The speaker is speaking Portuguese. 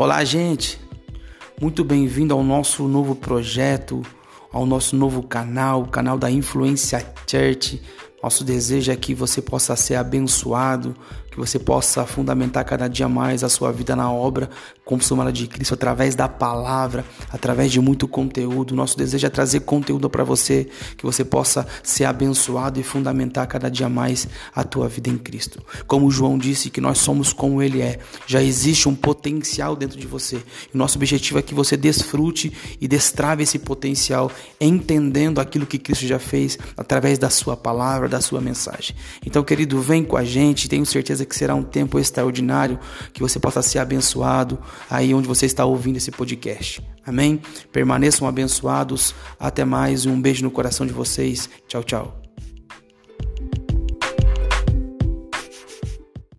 Olá, gente! Muito bem-vindo ao nosso novo projeto, ao nosso novo canal, o canal da Influência Church. Nosso desejo é que você possa ser abençoado, que você possa fundamentar cada dia mais a sua vida na obra consumada de Cristo através da palavra, através de muito conteúdo. Nosso desejo é trazer conteúdo para você, que você possa ser abençoado e fundamentar cada dia mais a tua vida em Cristo. Como João disse que nós somos como ele é, já existe um potencial dentro de você. E nosso objetivo é que você desfrute e destrave esse potencial, entendendo aquilo que Cristo já fez através da sua palavra, da sua mensagem. Então, querido, vem com a gente, tenho certeza que será um tempo extraordinário, que você possa ser abençoado aí onde você está ouvindo esse podcast. Amém? Permaneçam abençoados. Até mais. Um beijo no coração de vocês. Tchau, tchau.